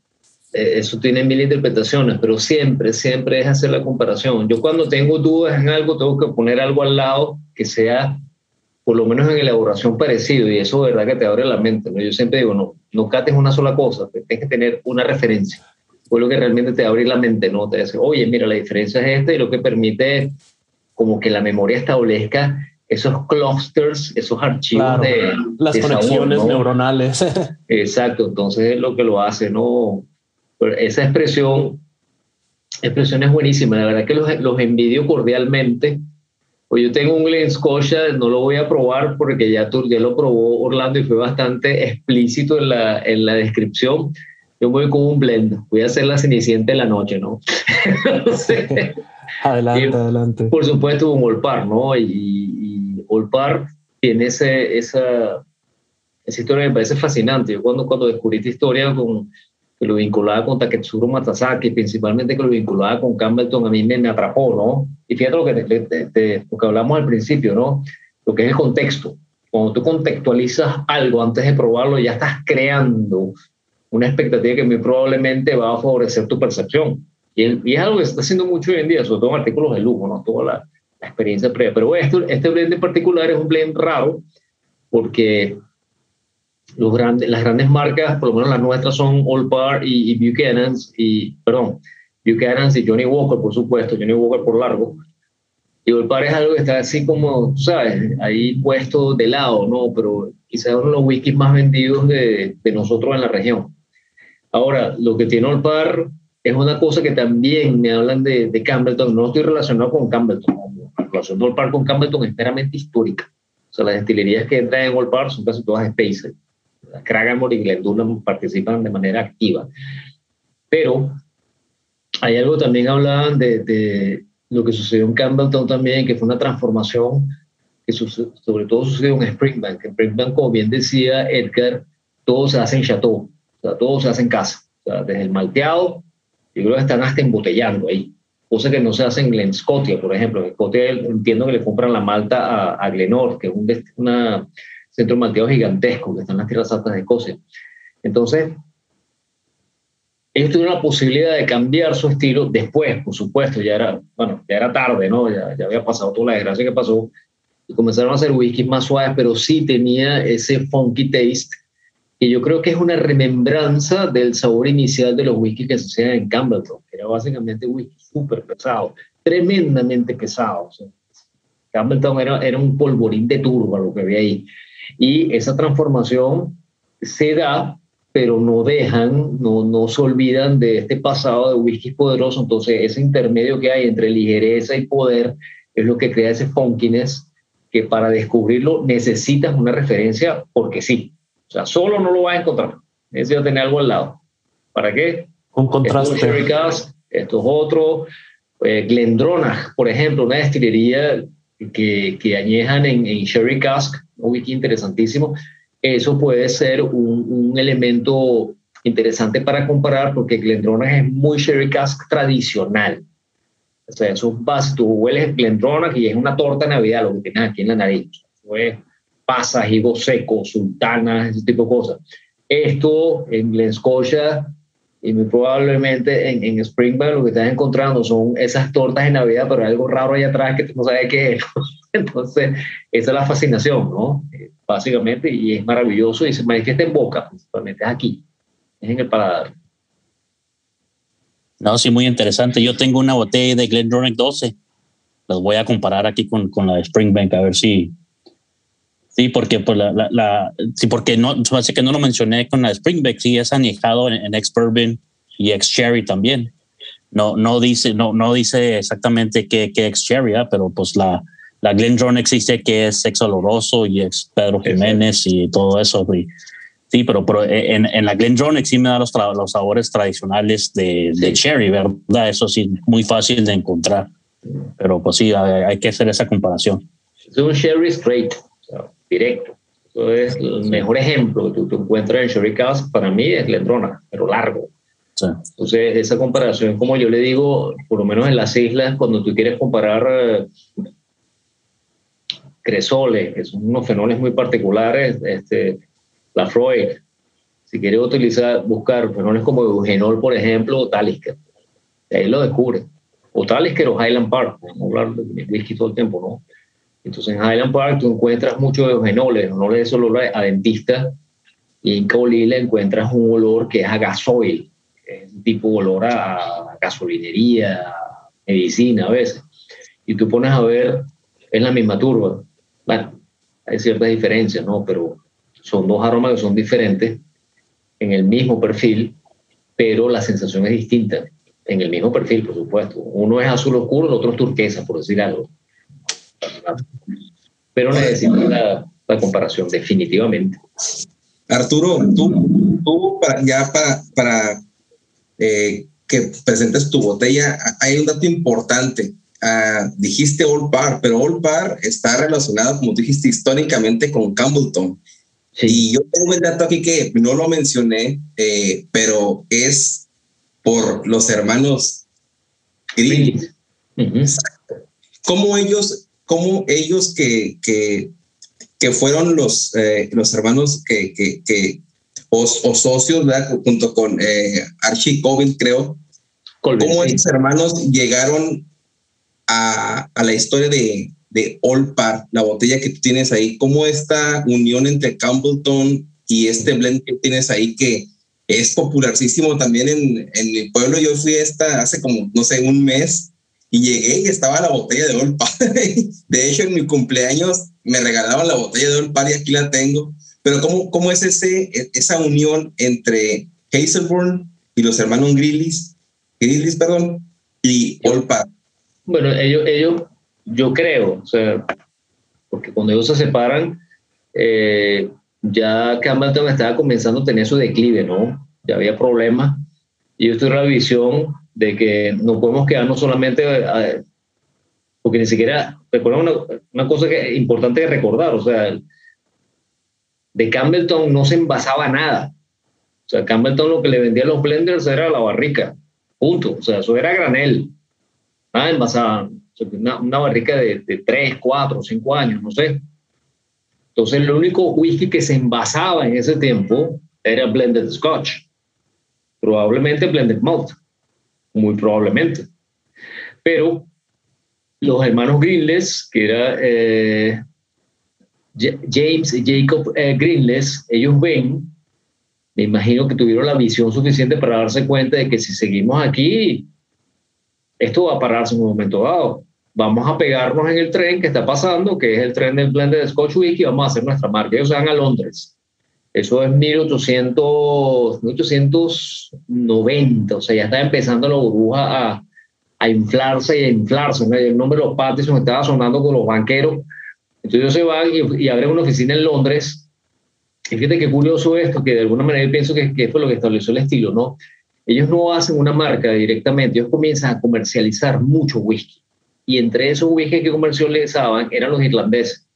eso tiene mil interpretaciones, pero siempre, siempre es hacer la comparación. Yo cuando tengo dudas en algo, tengo que poner algo al lado que sea, por lo menos en elaboración parecido, y eso es verdad que te abre la mente. ¿no? Yo siempre digo, no, no cates una sola cosa, tienes que tener una referencia fue lo que realmente te abre la mente, ¿no? Te dice, oye, mira, la diferencia es esta y lo que permite como que la memoria establezca esos clusters, esos archivos de las conexiones neuronales. Exacto, entonces es lo que lo hace, ¿no? Esa expresión, expresión es buenísima, la verdad que los, los envidio cordialmente. Pues yo tengo un Glen Scotia, no lo voy a probar porque ya, tú, ya lo probó Orlando y fue bastante explícito en la, en la descripción yo voy con un blend, voy a hacer la cenicienta de la noche, ¿no? Adelante, adelante. Por supuesto, un Olpar, ¿no? Y, y Olpar tiene ese, esa, esa historia me parece fascinante. Yo cuando, cuando descubrí esta historia con, que lo vinculaba con Taketsuro Matsazaki, principalmente que lo vinculaba con Campbellton, a mí me, me atrapó, ¿no? Y fíjate lo que, lo que hablamos al principio, ¿no? Lo que es el contexto. Cuando tú contextualizas algo antes de probarlo, ya estás creando una expectativa que muy probablemente va a favorecer tu percepción. Y, es algo que se está haciendo mucho hoy en día, sobre todo en artículos de lujo, ¿no? Toda la, experiencia previa. Pero esto, este blend en particular es un blend raro porque las grandes marcas, por lo menos las nuestras, son All Par y, y Buchanan's, y, perdón, Buchanan's y Johnny Walker, por supuesto, Johnny Walker por largo. Y All Par es algo que está así como, ¿sabes? Ahí puesto de lado, ¿no? Pero quizás uno de los whiskies más vendidos de, de nosotros en la región. Ahora, lo que tiene Olpar es una cosa que también me hablan de, de. No estoy relacionado con Campbellton. La relación de Olpar con Campbellton es meramente histórica. O sea, las destilerías que entran en Olpar son casi todas Spacer. Kraganmore y Glendullan participan de manera activa. Pero hay algo también hablaban de, de, lo que sucedió en Campbelltown también, que fue una transformación que sobre todo sucedió en Springbank. En Springbank, como bien decía Edgar, todo se hace en chateau, o sea, todo se hace en casa, o sea, desde el malteado, y creo que están hasta embotellando ahí, cosa que no se hace en Glen Scotia, por ejemplo. En Scotia entiendo que le compran la malta a, a Glenor, que es un una, centro malteado gigantesco que está en las tierras altas de Escocia. Entonces, ellos tuvieron la posibilidad de cambiar su estilo después, por supuesto, ya era, bueno, ya era tarde, ¿no? Ya, ya había pasado toda la desgracia que pasó y comenzaron a hacer whiskies más suaves, pero sí tenía ese funky taste que yo creo que es una remembranza del sabor inicial de los whiskies que se hacían en Campbellton, que era básicamente whisky súper pesado, tremendamente pesado. Campbellton era, era un polvorín de turba lo que había ahí. Y esa transformación se da pero no dejan, no, no se olvidan de este pasado de whisky poderoso. Entonces, ese intermedio que hay entre ligereza y poder es lo que crea ese funkiness que para descubrirlo necesitas una referencia porque sí. O sea, solo no lo vas a encontrar. Necesitas tener algo al lado. ¿Para qué? Un contraste. Esto es esto es otro. Eh, Glendronach, por ejemplo, una destilería que, que añejan en, en Sherry Cask, un whisky interesantísimo eso puede ser un, un elemento interesante para comparar porque Glendronach es muy sherry cask tradicional. O sea, eso es tú hueles Glendronach y es una torta de Navidad lo que tienes aquí en la nariz. Pues, pasas, higos secos, sultanas, ese tipo de cosas. Esto en Glen Scotia y muy probablemente en, en Springbank lo que estás encontrando son esas tortas de Navidad, pero hay algo raro ahí atrás que tú no sabes qué es. Entonces, esa es la fascinación, ¿no? básicamente, y es maravilloso y se manifiesta en boca, principalmente es aquí, es en el paladar. No, sí, muy interesante. Yo tengo una botella de Glendronach 12. Las voy a comparar aquí con, con la de Springbank a ver si. Sí, porque pues la, la, sí, porque no, hace que no lo mencioné con la de Springbank. Sí, es añejado en, ex bourbon y ex cherry también. No, no dice, no, no dice exactamente qué, qué ex cherry, ¿eh? pero pues la, la Glendron existe que es sexo oloroso y es Pedro Jiménez y todo eso. sí, pero, pero en, en la Glendron sí me da los, los sabores tradicionales de, de, cherry, ¿verdad? Eso sí, muy fácil de encontrar. Pero pues sí, hay, que hacer esa comparación. Es un cherry straight, directo. Eso es el mejor ejemplo que tú, encuentras en Sherry para mí es Glendrona, pero largo. Sí. Entonces, esa comparación, como yo le digo, por lo menos en las islas, cuando tú quieres comparar eh, cresoles, que son unos fenoles muy particulares, este, la Freud, si quieres utilizar, buscar fenoles como eugenol, por ejemplo, o Talisker, ahí lo descubre. O Talisker o Highland Park, vamos a hablar de whisky todo el tiempo, ¿no? Entonces en Highland Park tú encuentras muchos eugenoles, no es olor a dentista, y en Caolila encuentras un olor que es a gasoil, es un tipo de olor a gasolinería, a medicina a veces. Y tú pones a ver, es la misma turba, bueno, hay ciertas diferencias, ¿no? Pero son dos aromas que son diferentes en el mismo perfil, pero la sensación es distinta. En el mismo perfil, por supuesto. Uno es azul oscuro, el otro es turquesa, por decir algo. Pero necesito la, la comparación, definitivamente. Arturo, tú, tú para, ya para, para eh, que presentes tu botella, hay un dato importante. Ah, dijiste Old Par, pero Old Par está relacionado, como dijiste, históricamente con Campbellton. Y yo tengo un dato aquí que no lo mencioné, eh, pero es por los hermanos Grimm. ¿Cómo ellos, cómo ellos que, que, que fueron los, eh, los hermanos que, que, que o, socios, junto con eh, Archie Colvin, creo, cómo esos hermanos llegaron a, la historia de, de All Par, la botella que tú tienes ahí, cómo esta unión entre Campbellton y este blend que tienes ahí que es popularísimo también en, en mi pueblo. Yo fui esta hace como, no sé, un mes y llegué y estaba la botella de Par. De hecho, en mi cumpleaños me regalaban la botella de All Par y aquí la tengo. Pero ¿cómo, cómo es ese, esa unión entre Hazelburn y los hermanos Grillis, Grillis perdón, y Par? Bueno, ellos, ellos, yo creo, o sea, porque cuando ellos se separan, eh, ya Campbellton estaba comenzando a tener su declive, ¿no? Ya había problemas. Y yo tuve la visión de que no podemos quedarnos solamente, eh, porque ni siquiera, recuerda una, una cosa que es importante recordar, o sea, de Campbellton no se envasaba nada. O sea, Campbellton lo que le vendía a los blenders era la barrica, punto. O sea, eso era granel, nada envasada. una, barrica de, de 3, 4, 5 años, no sé. Entonces, el único whisky que se envasaba en ese tiempo era blended scotch. Probablemente blended malt. Muy probablemente. Pero los hermanos Greenless, que era eh, James y Jacob eh, Greenless, ellos ven, me imagino que tuvieron la visión suficiente para darse cuenta de que si seguimos aquí, esto va a pararse en un momento dado. Vamos a pegarnos en el tren que está pasando, que es el tren del blended Scotch Whisky, y vamos a hacer nuestra marca. Ellos van a Londres. Eso es 1800, 1890, o sea, ya está empezando la burbuja a, a inflarse y a inflarse. El nombre de los Pattison estaba sonando con los banqueros entonces ellos se van y, abren una oficina en Londres. Y fíjate qué curioso esto, que de alguna manera yo pienso que, que fue lo que estableció el estilo, ¿no? Ellos no hacen una marca directamente, ellos comienzan a comercializar mucho whisky. Y entre esos whisky que comercializaban eran los irlandeses.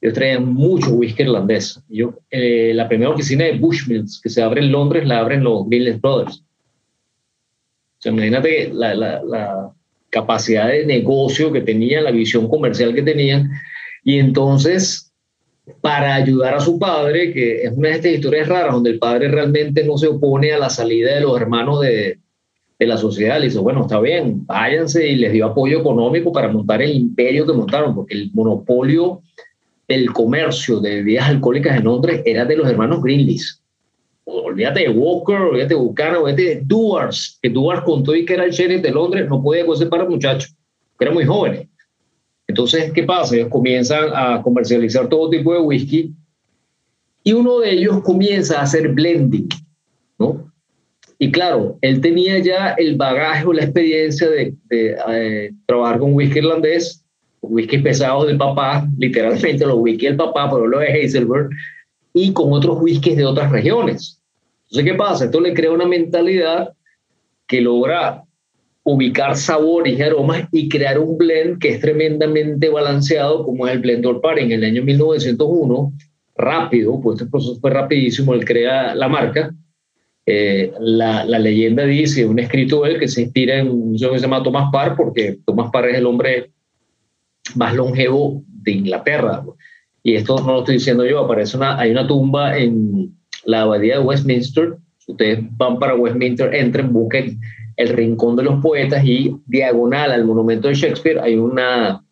Ellos traían mucho whisky irlandés. Yo, eh, la primera oficina de Bushmills que se abre en Londres la abren los Greenless Brothers. O sea, imagínate la, la, la capacidad de negocio que tenían, la visión comercial que tenían y entonces, para ayudar a su padre, que es una de estas historias raras, donde el padre realmente no se opone a la salida de los hermanos de, de la sociedad, le dice, bueno, está bien, váyanse y les dio apoyo económico para montar el imperio que montaron, porque el monopolio del comercio de bebidas alcohólicas en Londres era de los hermanos Greenlees. Olvídate de Walker, olvídate de Buchanan, olvídate de Duars, que Duars contó y que era el sheriff de Londres, no podía ese para muchachos, que eran muy jóvenes. Entonces, ¿qué pasa? Ellos comienzan a comercializar todo tipo de whisky y uno de ellos comienza a hacer blending, ¿no? Y claro, él tenía ya el bagaje o la experiencia de, eh, trabajar con whisky irlandés, whisky pesado del papá, literalmente los whisky del papá, por lo de Hazelberg, y con otros whiskies de otras regiones. Entonces, ¿qué pasa? Esto le crea una mentalidad que logra ubicar sabores y aromas y crear un blend que es tremendamente balanceado, como es el Blend Par en el año 1901, rápido, pues este proceso fue rapidísimo, él crea la marca. Eh, la, la, leyenda dice, un escrito él que se inspira en un señor que se llama Thomas Parr, porque Thomas Parr es el hombre más longevo de Inglaterra. Y esto no lo estoy diciendo yo, aparece una, hay una tumba en la abadía de Westminster. Ustedes van para Westminster, entren, busquen el Rincón de los Poetas y diagonal al monumento de Shakespeare hay una,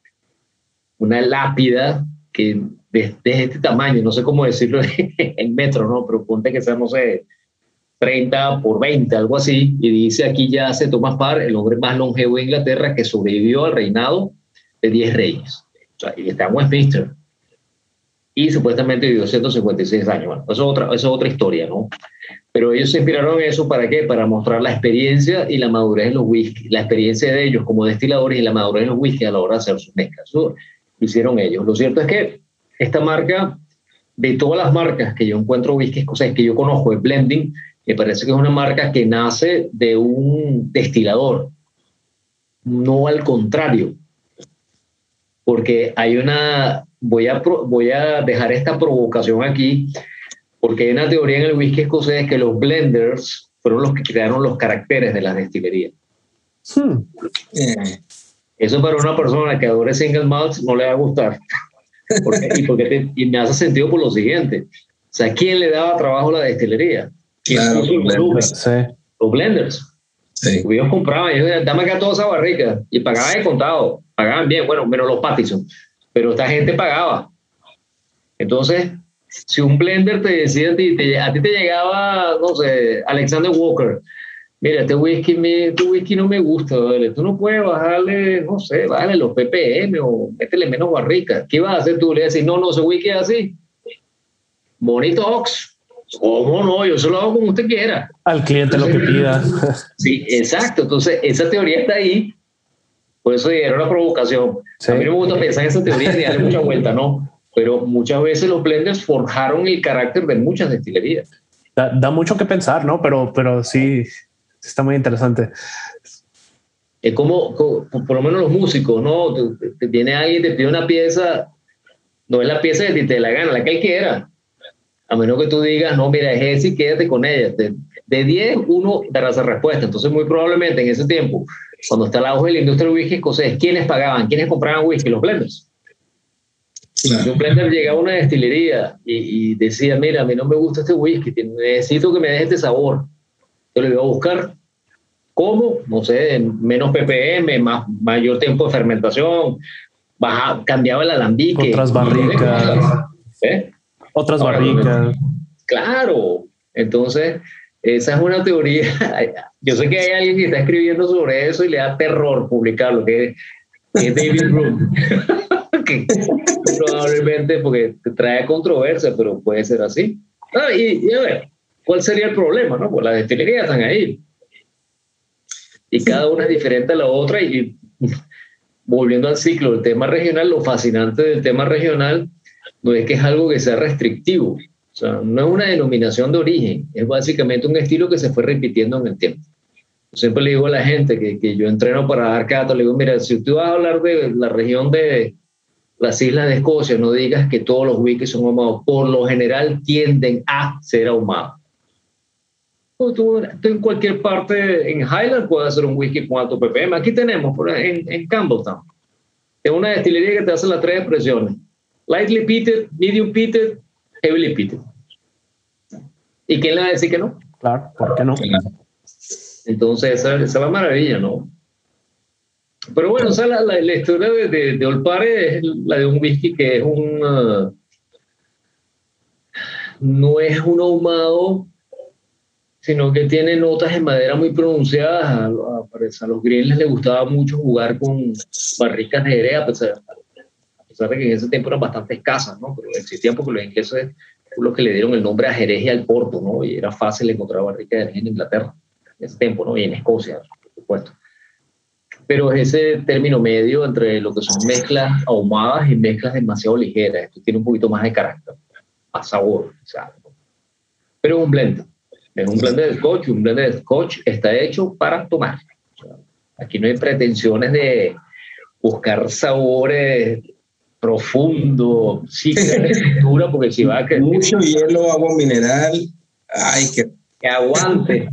una lápida que de, este tamaño, no sé cómo decirlo en metros, ¿no? pero ponte que sea, no sé, 30 por 20, algo así, y dice aquí ya se Thomas Parr, el hombre más longevo de Inglaterra que sobrevivió al reinado de 10 reyes. O sea, y está en Westminster. Y supuestamente vivió 156 años. Bueno, eso es otra, eso es otra historia, ¿no? Pero ellos se inspiraron en eso para qué? Para mostrar la experiencia y la madurez de los whisky, la experiencia de ellos como destiladores y la madurez de los whisky a la hora de hacer sus mezclas. lo hicieron ellos. Lo cierto es que esta marca, de todas las marcas que yo encuentro whisky escocés que yo conozco de blending, me parece que es una marca que nace de un destilador, no al contrario. Porque hay una, voy a, voy a dejar esta provocación aquí, porque hay una teoría en el whisky escocés que los blenders fueron los que crearon los caracteres de la destilería. Hmm. Eh, eso para una persona que adore single malts no le va a gustar. y, porque y me hace sentido por lo siguiente. O sea, ¿quién le daba trabajo a la destilería? ¿Quién los, blenders. los blenders. Ellos compraban, ellos dame acá toda esa barrica y pagaban de contado, pagaban bien, bueno, menos los Pattison, pero esta gente pagaba. Entonces, si un blender te decía a ti, te, a ti te llegaba, no sé, Alexander Walker, mira, este whisky, me, este whisky no me gusta, ¿vale? tú no puedes bajarle, no sé, bajarle los ppm o métele menos barrica. ¿Qué vas a hacer tú? Le decís, no, no, ese whisky es así. Bonito Ox. ¿Cómo no? Yo solo hago como usted quiera. Al cliente lo que pida. Sí, exacto. Entonces, esa teoría está ahí. Por eso era una provocación. A mí no me gusta pensar en esa teoría y darle mucha vuelta, ¿no? pero muchas veces los blenders forjaron el carácter de muchas destilerías. Da, mucho que pensar, ¿no? Pero, pero sí, está muy interesante. Es como, por lo menos los músicos, ¿no? Te, viene alguien, te pide una pieza, no es la pieza que te la gana, la que él quiera. A menos que tú digas, no, mira, es ese y quédate con ella. De 10, uno dará esa respuesta. Entonces, muy probablemente en ese tiempo, cuando está la auge de la industria del whisky escocés, ¿quiénes pagaban? ¿Quiénes compraban whisky? Los blenders. Si un blender llegaba a una destilería y, decía, mira, a mí no me gusta este whisky, necesito que me deje este sabor. Yo le iba a buscar cómo, no sé, menos ppm, más, mayor tiempo de fermentación, baja, cambiaba el alambique. Otras barricas. ¿Eh? Otras barricas. Claro. Entonces, esa es una teoría. Yo sé que hay alguien que está escribiendo sobre eso y le da terror publicarlo, que es, David Broom. que probablemente porque trae controversia, pero puede ser así. Ah, y, a ver, ¿cuál sería el problema? No? Pues las destilerías están ahí. Y cada una es diferente a la otra. Y volviendo al ciclo del tema regional, lo fascinante del tema regional no es que es algo que sea restrictivo o sea, no es una denominación de origen, es básicamente un estilo que se fue repitiendo en el tiempo. Yo siempre le digo a la gente que, que yo entreno para dar cata, le digo, mira, si tú vas a hablar de la región de las islas de Escocia, no digas que todos los whisky son ahumados. Por lo general tienden a ser ahumados. Tú, tú, en cualquier parte, en Highland puedes hacer un whisky con alto ppm. Aquí tenemos, en, en Campbelltown, es una destilería que te hace las tres expresiones. Lightly peated, medium peated heavily peated. ¿Y quién le va a decir que no? Claro, ¿por qué no? Entonces, esa, esa es la maravilla, ¿no? Pero bueno, o sea, la, la, historia de, de, de, Olpare es la de un whisky que es un. Uh, no es un ahumado, sino que tiene notas de madera muy pronunciadas. A, a, a los grilles les gustaba mucho jugar con barricas de jerez, pesar de que en ese tiempo eran bastante escasas, ¿no? Pero existían porque los ingleses fueron los que le dieron el nombre a Jerez y al Porto, ¿no? Y era fácil encontrar barrica de Jerez en Inglaterra, en ese tiempo, ¿no? Y en Escocia, por supuesto. Pero es ese término medio entre lo que son mezclas ahumadas y mezclas demasiado ligeras. Esto tiene un poquito más de carácter, más sabor, sea, pero es un blend. Es un blend de scotch, un blend de scotch está hecho para tomar. aquí no hay pretensiones de buscar sabores profundo, sí que porque si va a que... Mucho hielo, agua mineral, ay, que... Que aguante.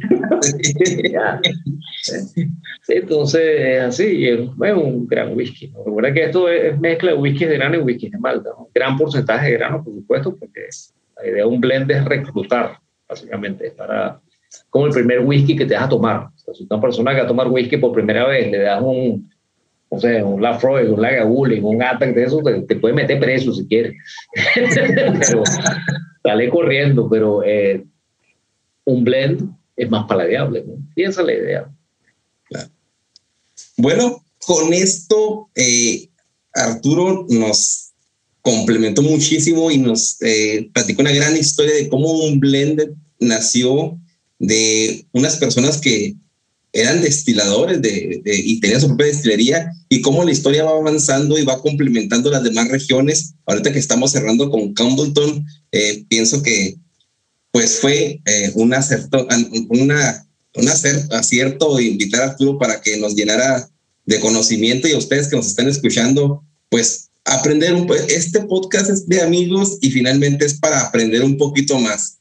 Entonces, así, es un gran whisky. Recuerda que esto es mezcla de whisky de grano y whisky de malta. Gran porcentaje de grano, por supuesto, porque la idea de un blend es reclutar, básicamente, para como el primer whisky que te vas a tomar. si una persona que va a tomar whisky por primera vez le das un, o sea, un Lafroy, un Lagavulin, un Attack de eso, te, puede meter preso si quieres. pero sale corriendo, pero eh, un blend es más paladeable. ¿no? Y esa es la idea. Bueno, con esto eh, Arturo nos complementó muchísimo y nos eh, platicó una gran historia de cómo un blend nació de unas personas que eran destiladores de, y tenían su propia destilería y cómo la historia va avanzando y va complementando las demás regiones. Ahorita que estamos cerrando con Campbellton, eh, pienso que pues fue eh, un, acierto, una, un acierto invitar a Arturo para que nos llenara de conocimiento y a ustedes que nos están escuchando, pues aprender un Este podcast es de amigos y finalmente es para aprender un poquito más.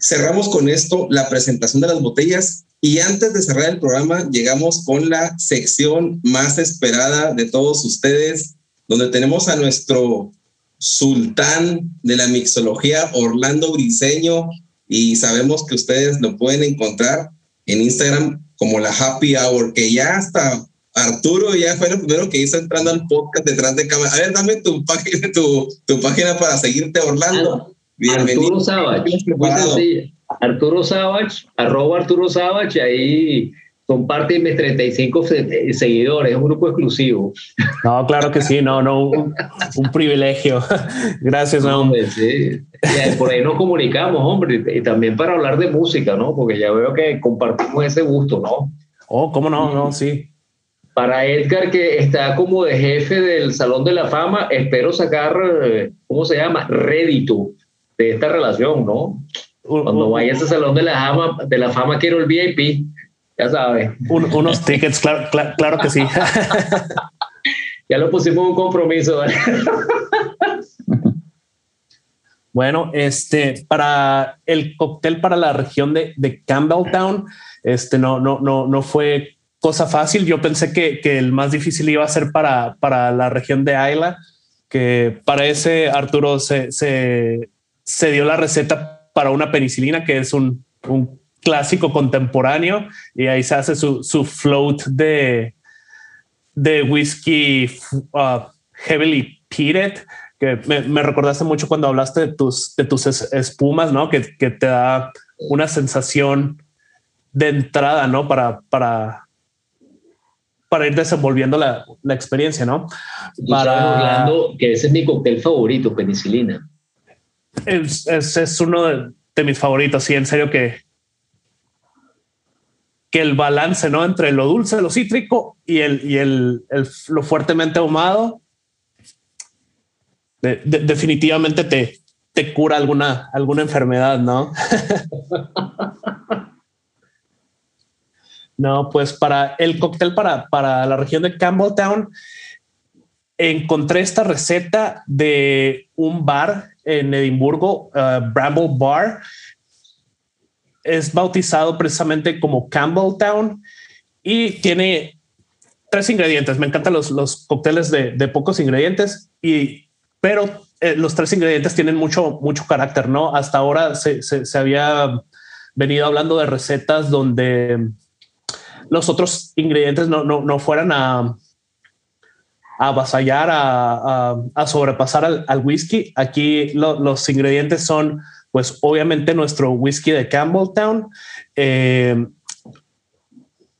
Cerramos con esto la presentación de las botellas y antes de cerrar el programa, llegamos con la sección más esperada de todos ustedes, donde tenemos a nuestro sultán de la mixología, Orlando Briseño, y sabemos que ustedes lo pueden encontrar en Instagram como la Happy Hour, que ya hasta Arturo ya fue el primero que hizo entrando al podcast detrás de cámara. A ver, dame tu página, tu página para seguirte, Orlando. Bienvenido. Arturo Savage, arroba Arturo Savage, ahí son parte de mis 35 seguidores, es un grupo exclusivo. No, claro que sí, no, no, un, privilegio. Gracias, hombre. Sí. por ahí nos comunicamos, hombre, y también para hablar de música, ¿no? Porque ya veo que compartimos ese gusto, ¿no? Oh, ¿cómo no? No, sí. Para Edgar, que está como de jefe del Salón de la Fama, espero sacar, eh, ¿cómo se llama? Rédito de esta relación, ¿no? Cuando vaya a ese salón de la fama, de la fama quiero el VIP. Ya sabes. unos tickets, claro, claro, que sí. ya lo pusimos un compromiso. Bueno, este, para el cóctel para la región de, de, Campbelltown, este, no, no, no, no fue cosa fácil. Yo pensé que, que, el más difícil iba a ser para, para la región de Ayla, que para ese Arturo se, se, se dio la receta para una penicilina, que es un, un clásico contemporáneo, y ahí se hace su, su float de, de whisky uh, heavily peated que me, recordaste mucho cuando hablaste de tus, de tus espumas, ¿no? Que, que, te da una sensación de entrada, ¿no? Para, para, para ir desenvolviendo la, la experiencia, ¿no? Para... que ese es mi cóctel favorito, penicilina. Es, es, uno de, mis favoritos, sí, en serio que que el balance, ¿no? Entre lo dulce, lo cítrico y el, y el, el lo fuertemente ahumado definitivamente te, te cura alguna, alguna enfermedad, ¿no? no, pues para el cóctel para, para la región de Campbelltown, encontré esta receta de un bar en Edimburgo, uh, Bramble Bar. Es bautizado precisamente como Campbelltown y tiene tres ingredientes. Me encantan los, los cócteles de, de, pocos ingredientes y pero eh, los tres ingredientes tienen mucho, mucho carácter, ¿no? Hasta ahora se, se, había venido hablando de recetas donde los otros ingredientes no, no, no fueran a, a avasallar, a, a, sobrepasar al, whisky. Aquí los ingredientes son, pues obviamente nuestro whisky de Campbelltown, eh,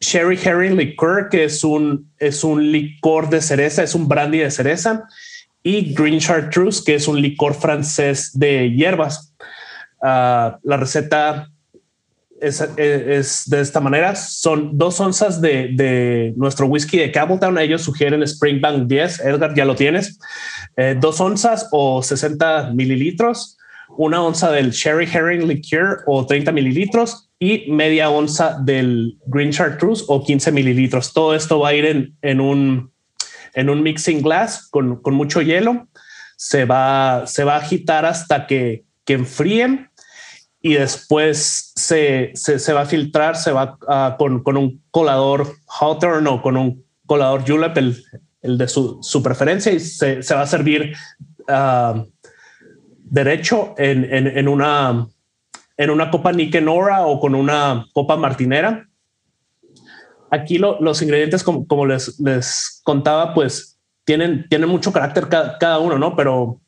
Sherry Herring Liqueur, que es un, es un licor de cereza, es un brandy de cereza y Green Chartreuse, que es un licor francés de hierbas. Ah, la receta es, de esta manera. Son dos onzas de, nuestro whisky de Campbelltown. Ellos sugieren Springbank 10. Edgar, ya lo tienes. Eh, dos onzas o 60 mililitros. Una onza del Sherry Herring Liqueur o 30 mililitros y media onza del Green Chartreuse o 15 mililitros. Todo esto va a ir en un en un mixing glass con, con mucho hielo. Se va, se va a agitar hasta que, que enfríen y después se, se, se, va a filtrar, se va con, con, un colador Hawthorne o con un colador Julep, el, el de su, su, preferencia, y se, se va a servir uh, derecho en, en, en, una, en una copa Nikenora o con una copa martinera aquí los ingredientes, como, les, les, contaba, pues tienen, tienen mucho carácter cada, uno, ¿no? Pero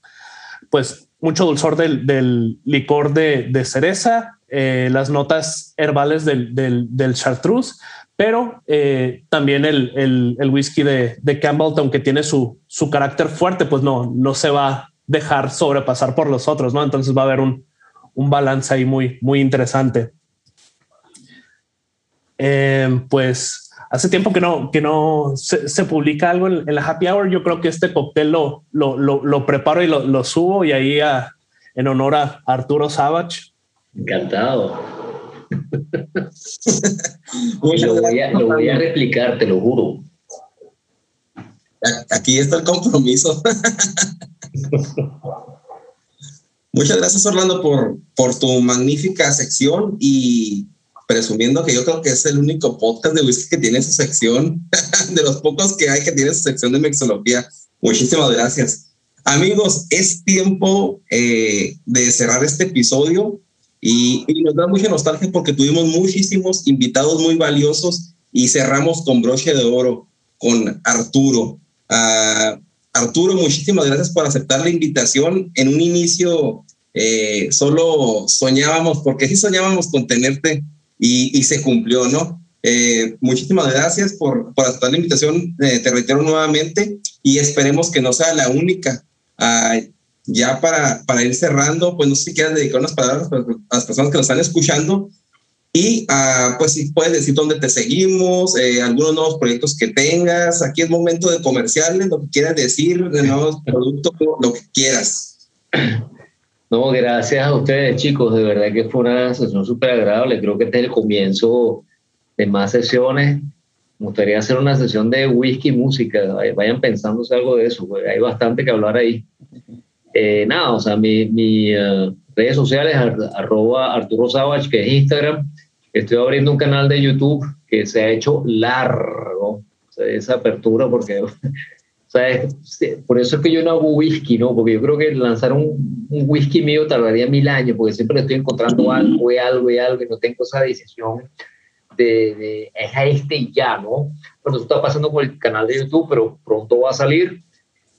pues mucho dulzor del, licor de, cereza, eh, las notas herbales del, chartreuse, pero eh, también el, whisky de, de Campbellton, que tiene su, carácter fuerte, pues no, no se va a dejar sobrepasar por los otros, ¿no? Entonces va a haber un, un balance ahí muy, muy interesante. Eh, pues hace tiempo que no, que no se, publica algo en, la happy hour. Yo creo que este cóctel lo, lo, lo, preparo y lo, subo y ahí en honor a Arturo Savage. Encantado. lo, voy a, lo voy a replicar, te lo juro. Aquí está el compromiso. Muchas gracias, Orlando, por, por tu magnífica sección y presumiendo que yo creo que es el único podcast de whisky que tiene su sección, de los pocos que hay que tiene su sección de mixología. Muchísimas gracias. Amigos, es tiempo eh, de cerrar este episodio y, nos da mucha nostalgia porque tuvimos muchísimos invitados muy valiosos y cerramos con broche de oro con Arturo. Uh, Arturo, muchísimas gracias por aceptar la invitación. En un inicio eh, solo soñábamos, porque sí soñábamos con tenerte y, se cumplió, ¿no? Eh, muchísimas gracias por, por aceptar la invitación, eh, te reitero nuevamente, y esperemos que no sea la única. Ah, ya para, para ir cerrando, pues no sé si quieras dedicar unas palabras a las personas que nos están escuchando y ah, pues si puedes decir dónde te seguimos, eh, algunos nuevos proyectos que tengas, aquí es momento de comerciales, lo que quieras decir, de nuevos productos, lo que quieras. No, gracias a ustedes, chicos. De verdad que fue una sesión súper agradable. Creo que este es el comienzo de más sesiones. Me gustaría hacer una sesión de whisky y música. Vayan pensándose algo de eso, hay bastante que hablar ahí. Eh, nada, o sea, mi, mi eh, redes sociales, arroba Arturo Savage, que es Instagram. Estoy abriendo un canal de YouTube que se ha hecho largo, esa apertura, porque por eso es que yo no hago whisky, ¿no? Porque yo creo que lanzar un, un whisky mío tardaría mil años, porque siempre estoy encontrando algo y algo y algo y no tengo esa decisión de, de es a este y ya, ¿no? Bueno, eso está pasando con el canal de YouTube, pero pronto va a salir.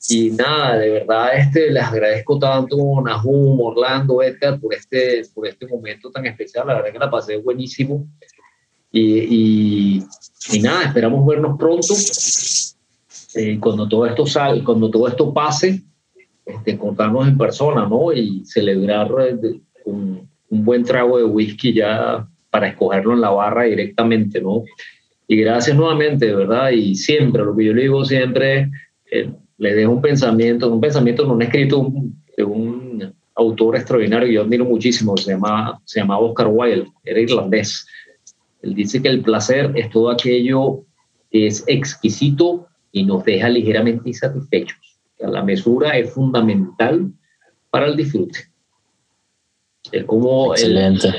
Y nada, de verdad, este, les agradezco tanto, Nahum, Orlando, Edgar, por este, por este momento tan especial. La verdad que la pasé buenísimo. Y, y, y nada, esperamos vernos pronto. Eh, cuando todo esto sale, cuando todo esto pase, este, encontrarnos en persona, ¿no? Y celebrar eh, un, un, buen trago de whisky ya para escogerlo en la barra directamente, ¿no? Y gracias nuevamente, ¿verdad? Y siempre, lo que yo le digo siempre, eh, le dejo un pensamiento, un pensamiento no un escrito de un autor extraordinario que yo admiro muchísimo, se llama, se llama Oscar Wilde, era irlandés. Él dice que el placer es todo aquello que es exquisito y nos deja ligeramente insatisfechos. La mesura es fundamental para el disfrute. Es como... Excelente.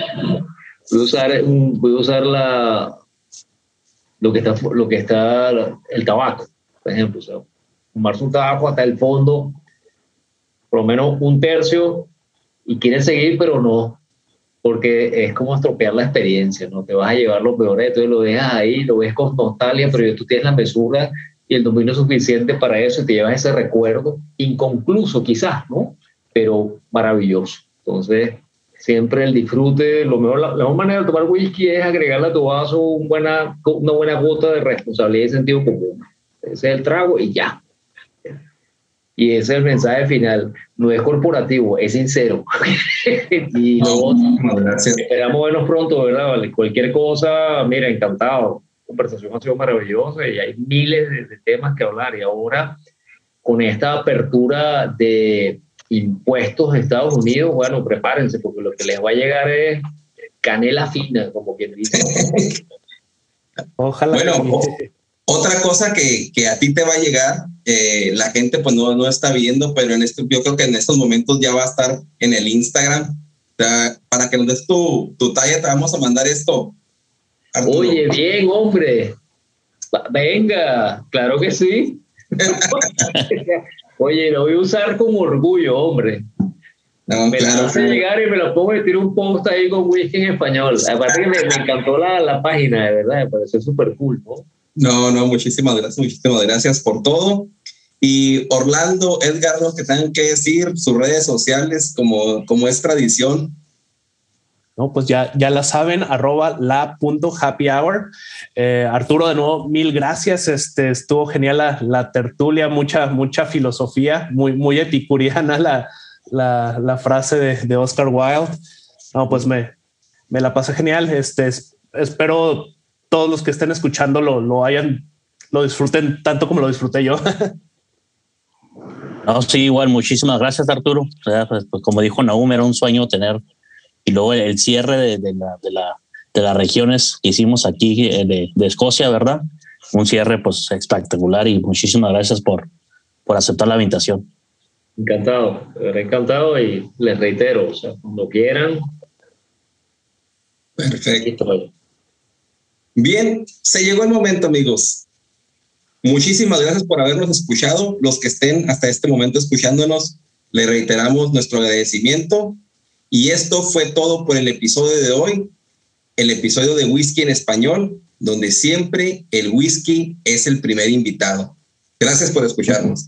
voy a usar, voy a usar la, lo, que está, lo que está el tabaco, por ejemplo. O sea, fumarse un tabaco hasta el fondo, por lo menos un tercio, y quieres seguir, pero no, porque es como estropear la experiencia, ¿no? Te vas a llevar lo peor, entonces lo dejas ahí, lo ves con nostalgia, pero tú tienes la mesura y el dominio suficiente para eso y te llevas ese recuerdo, inconcluso quizás, ¿no? Pero maravilloso. Entonces, siempre el disfrute, lo mejor, la, mejor manera de tomar whisky es agregarle a tu vaso un buena, una buena gota de responsabilidad y sentido común. Ese es el trago y ya. Y ese es el mensaje final. No es corporativo, es sincero. y luego, esperamos vernos pronto, ¿verdad? Cualquier cosa, mira, encantado conversación ha sido maravillosa y hay miles de, temas que hablar. Y ahora, con esta apertura de impuestos de Estados Unidos, bueno, prepárense, porque lo que les va a llegar es canela fina, como quien dice. Ojalá. Bueno, otra cosa que, que, a ti te va a llegar, eh, la gente pues no, no está viendo, pero en este, yo creo que en estos momentos ya va a estar en el Instagram. para que nos des tu, tu talla, te vamos a mandar esto Oye, bien, hombre. Venga, claro que sí. Oye, lo voy a usar con orgullo, hombre. me claro, la hace llegar y me lo pongo y tiro un post ahí con whisky en español. Aparte que me, encantó la, la, página, de verdad, me pareció súper cool, ¿no? No, no, muchísimas gracias, muchísimas gracias por todo. Y Orlando, Edgar, lo que tengan que decir, sus redes sociales, como, como es tradición, Pues ya, ya la saben, arroba la punto happy hour. Eh, Arturo, de nuevo, mil gracias. Este, estuvo genial la, tertulia, mucha, mucha filosofía, muy, muy epicuriana la, la, frase de, de, Oscar Wilde. No, pues me, me la pasé genial. Este, espero todos los que estén escuchando lo, lo hayan, lo disfruten tanto como lo disfruté yo. No, sí, igual, muchísimas gracias, Arturo. Pues, pues, como dijo Naum, era un sueño tener y luego el cierre de, de, la, de, la, de las regiones que hicimos aquí eh, de, de, Escocia, ¿verdad? Un cierre pues espectacular y muchísimas gracias por, por aceptar la invitación. Encantado, encantado y les reitero, o sea, cuando quieran. Perfecto. Bien, se llegó el momento, amigos. Muchísimas gracias por habernos escuchado. Los que estén hasta este momento escuchándonos, le reiteramos nuestro agradecimiento y esto fue todo por el episodio de hoy, el episodio de Whisky en Español, donde siempre el whisky es el primer invitado. Gracias por escucharnos.